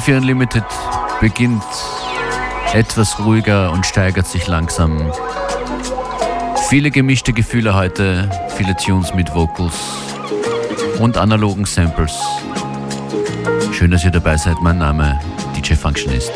FM4 Unlimited beginnt etwas ruhiger und steigert sich langsam. Viele gemischte Gefühle heute, viele Tunes mit Vocals und analogen Samples. Schön, dass ihr dabei seid. Mein Name DJ Functionist.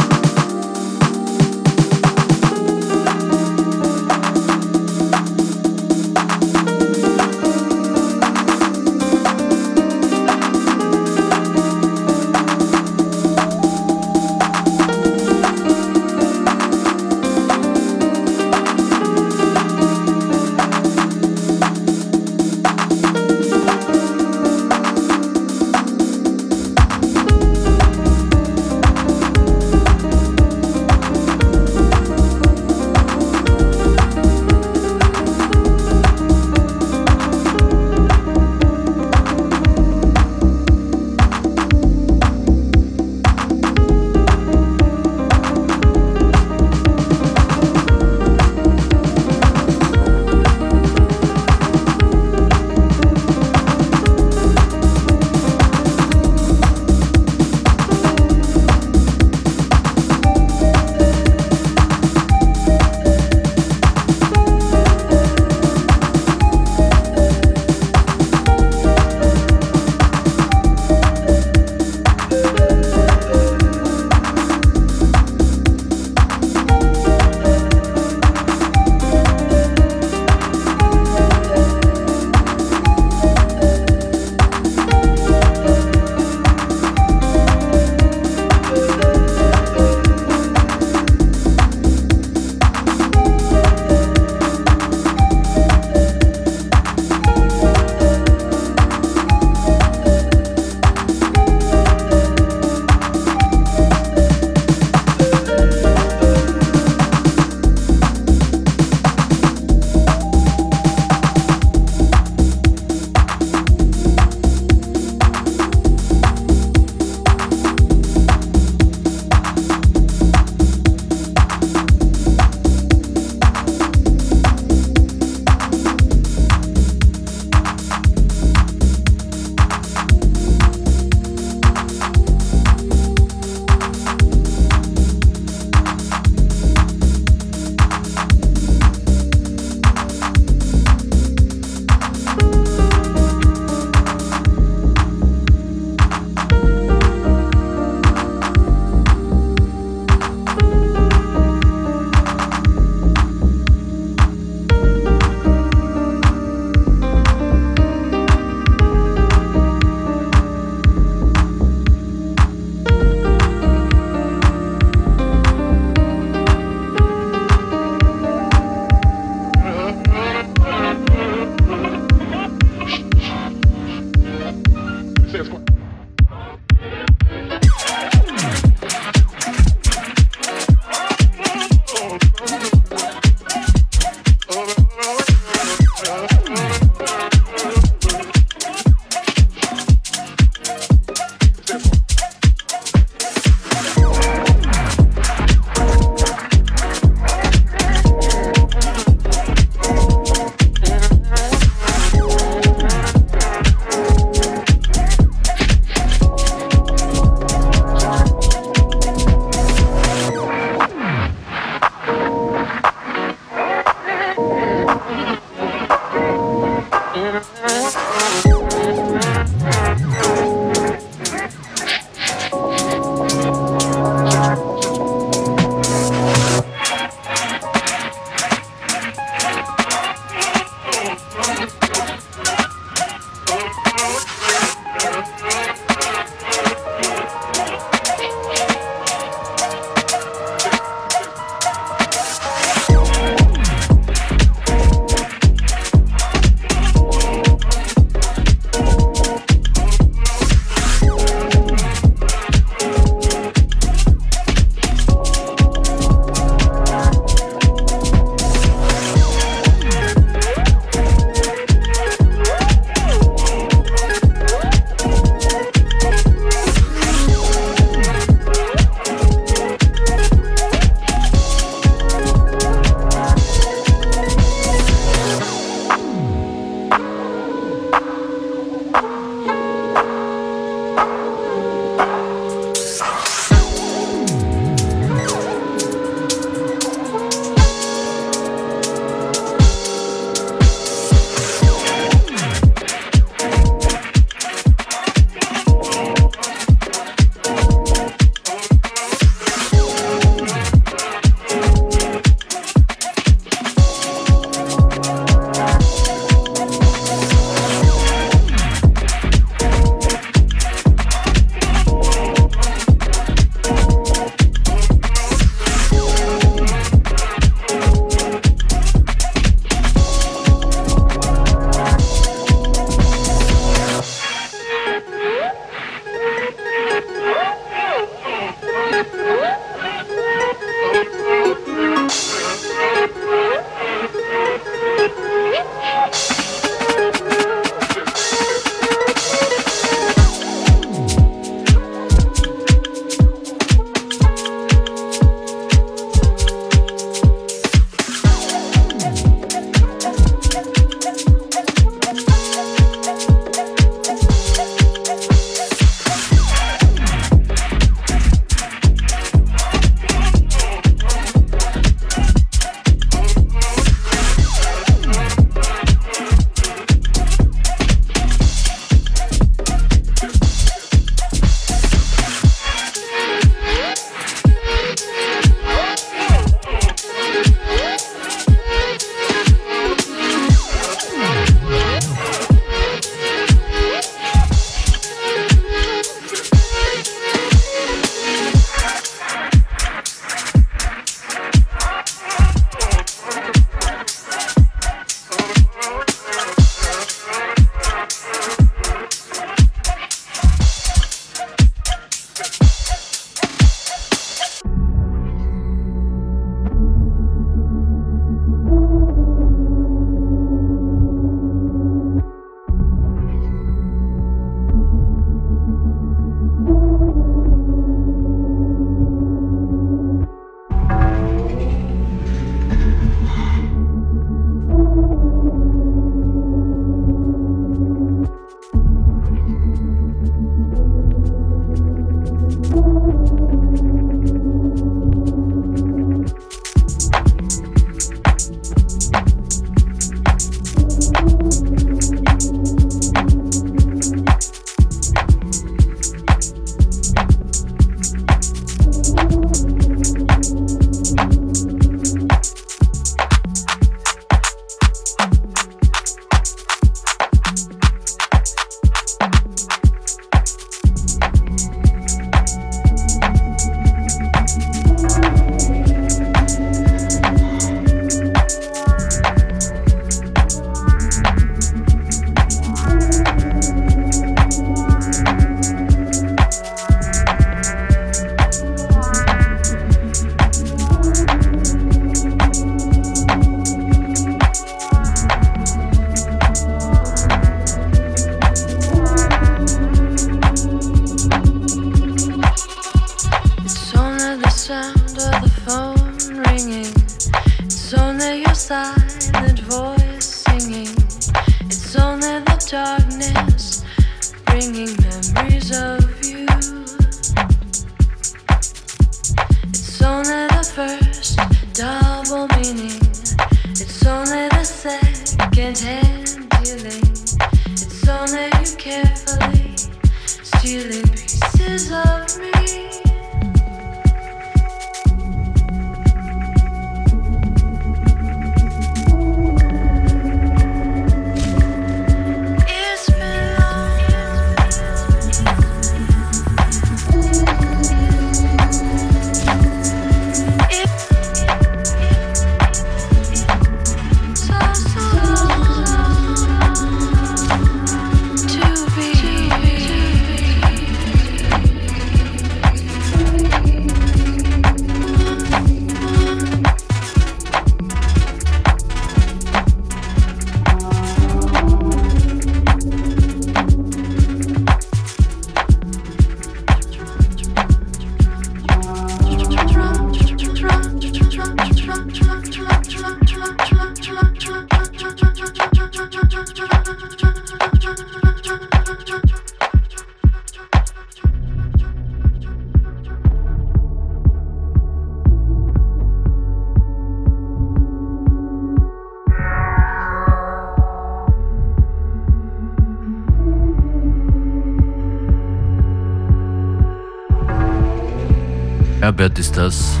Herbert ist das.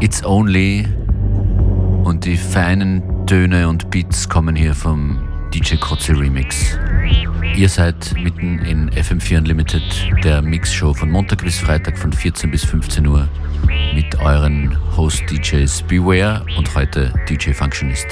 It's Only. Und die feinen Töne und Beats kommen hier vom DJ Kotze Remix. Ihr seid mitten in FM4 Unlimited, der Mixshow von Montag bis Freitag von 14 bis 15 Uhr mit euren Host-DJs Beware und heute DJ Functionist.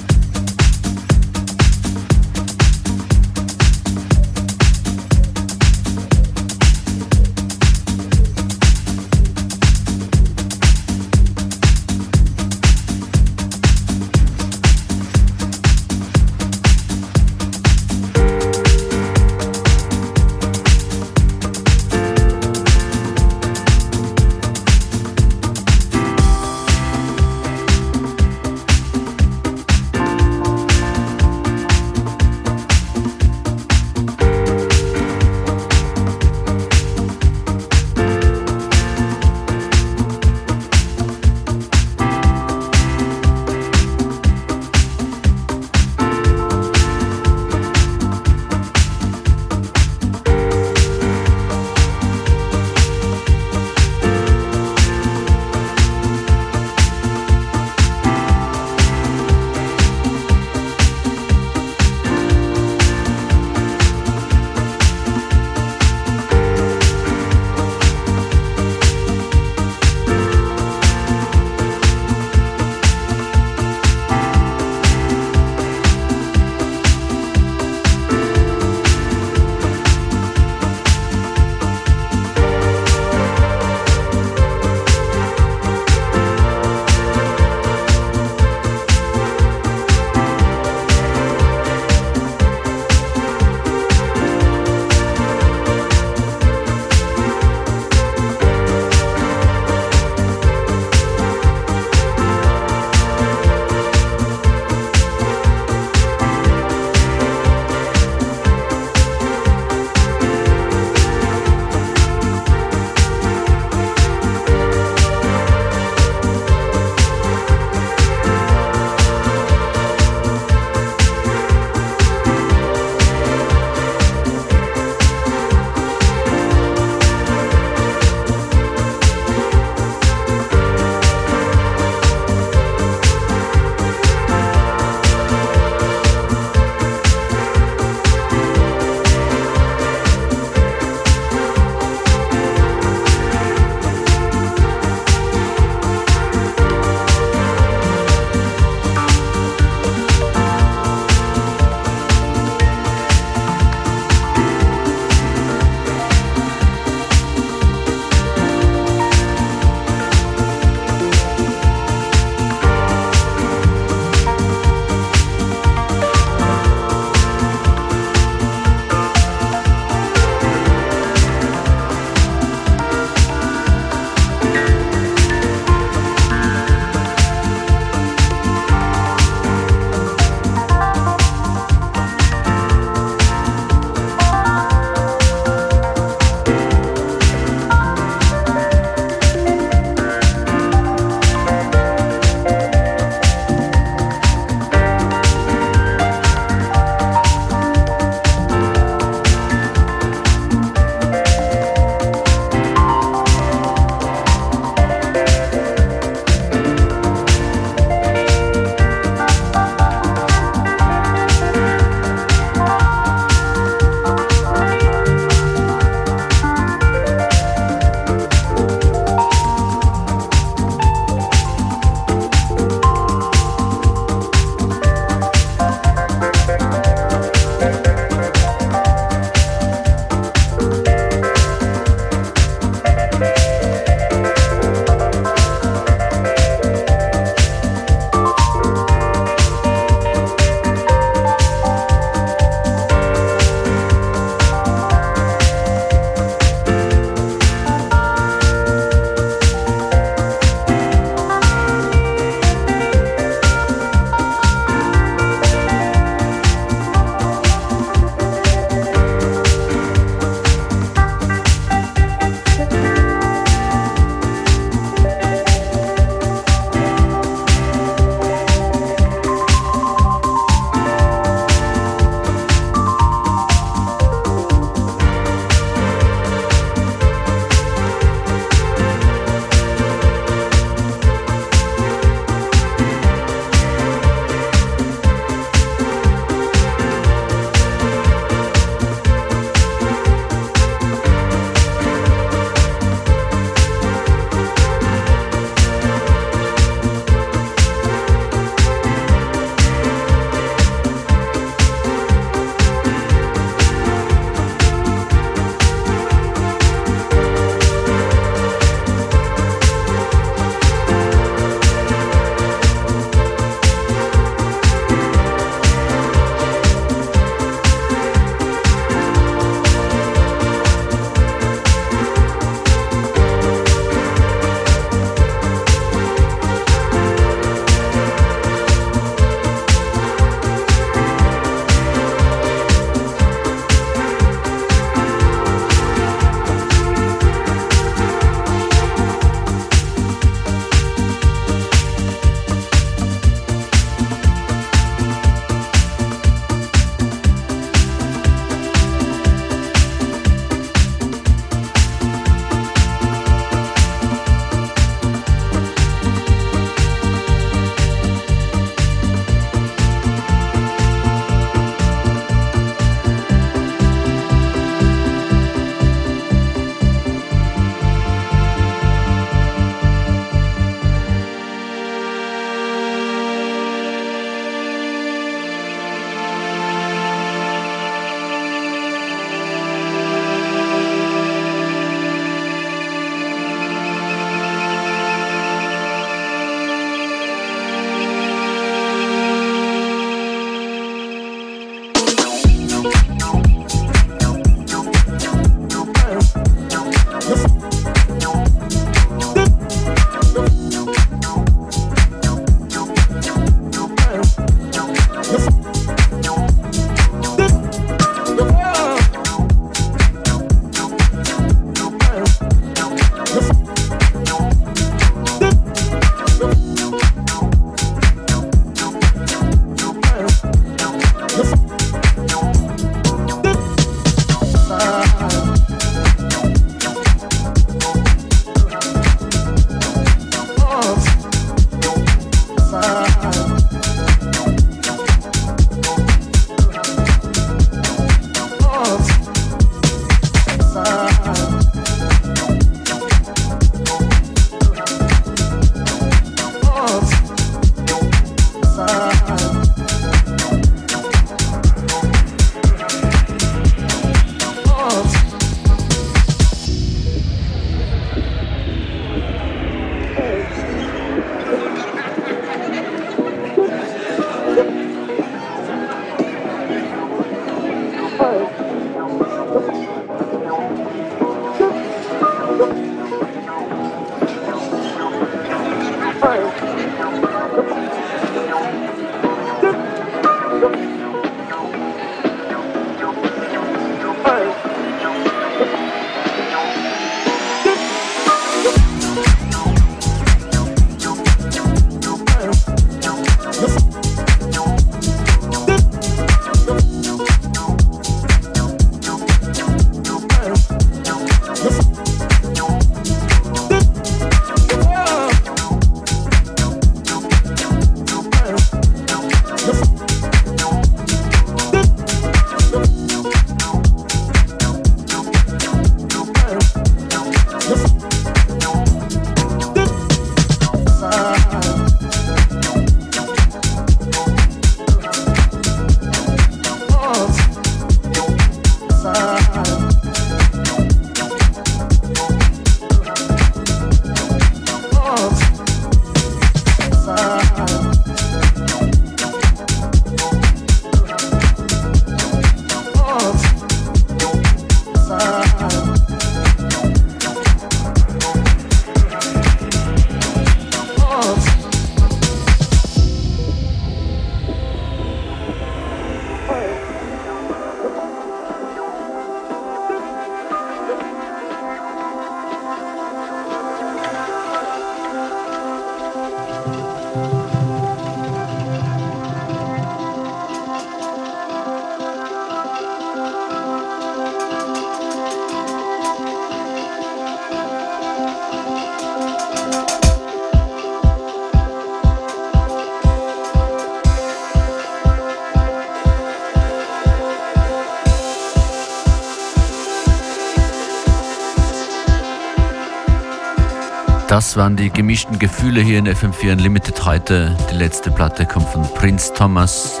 Das waren die gemischten Gefühle hier in FM4 Unlimited heute. Die letzte Platte kommt von Prince Thomas.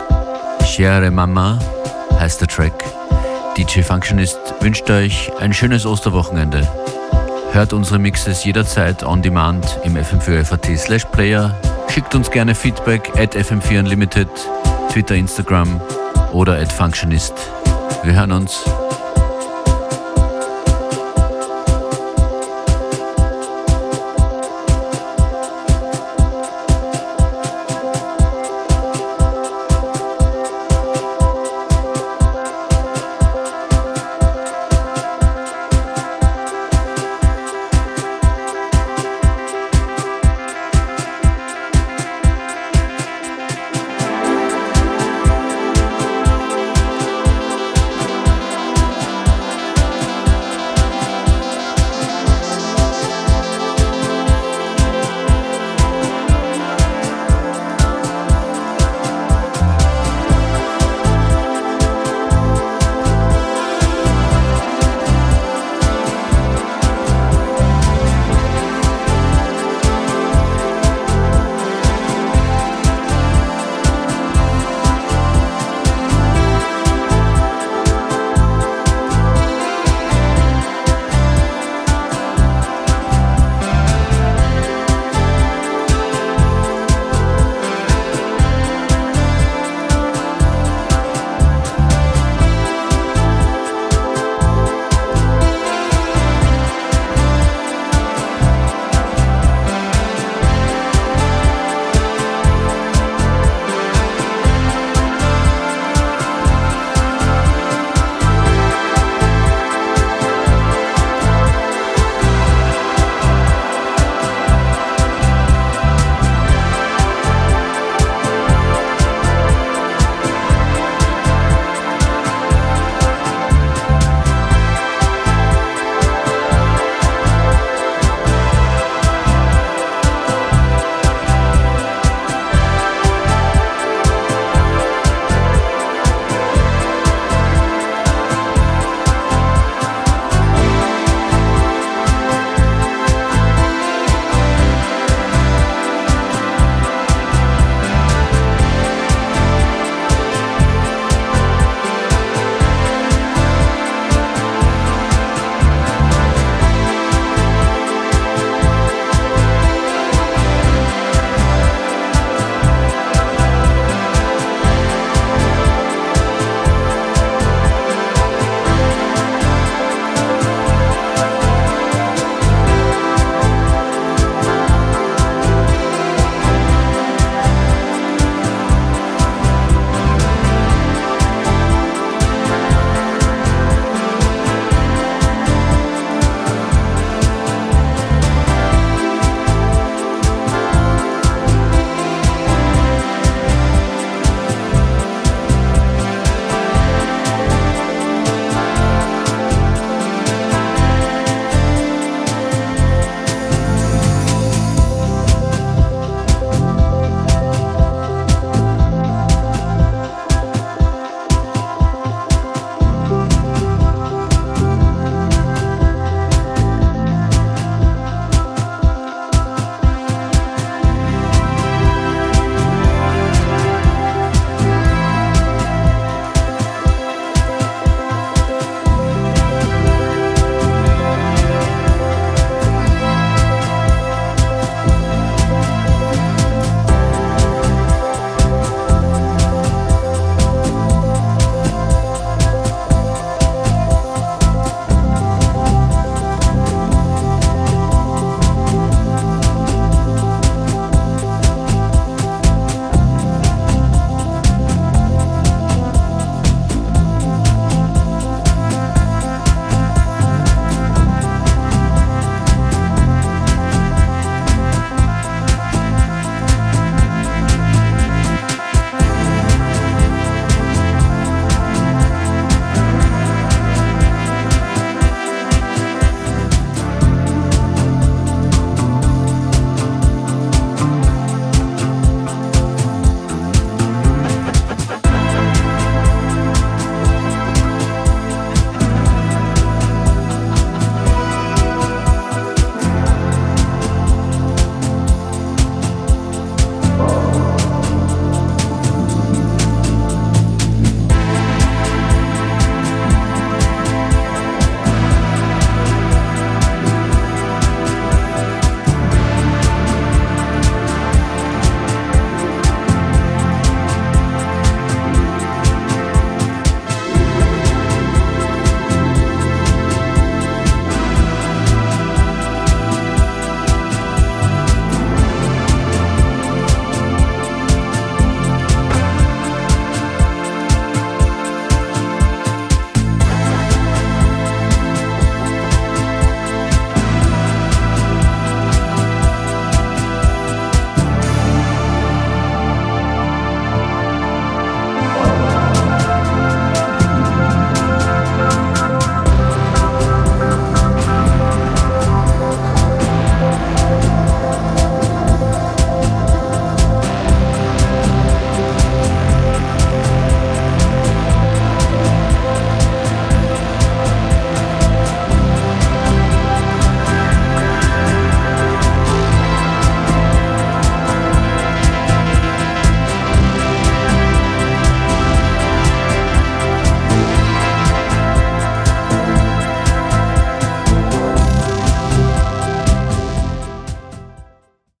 Chere Mama heißt der Track. DJ Functionist wünscht euch ein schönes Osterwochenende. Hört unsere Mixes jederzeit on demand im FM4FAT slash Player. Schickt uns gerne Feedback at FM4 Unlimited, Twitter, Instagram oder at Functionist. Wir hören uns.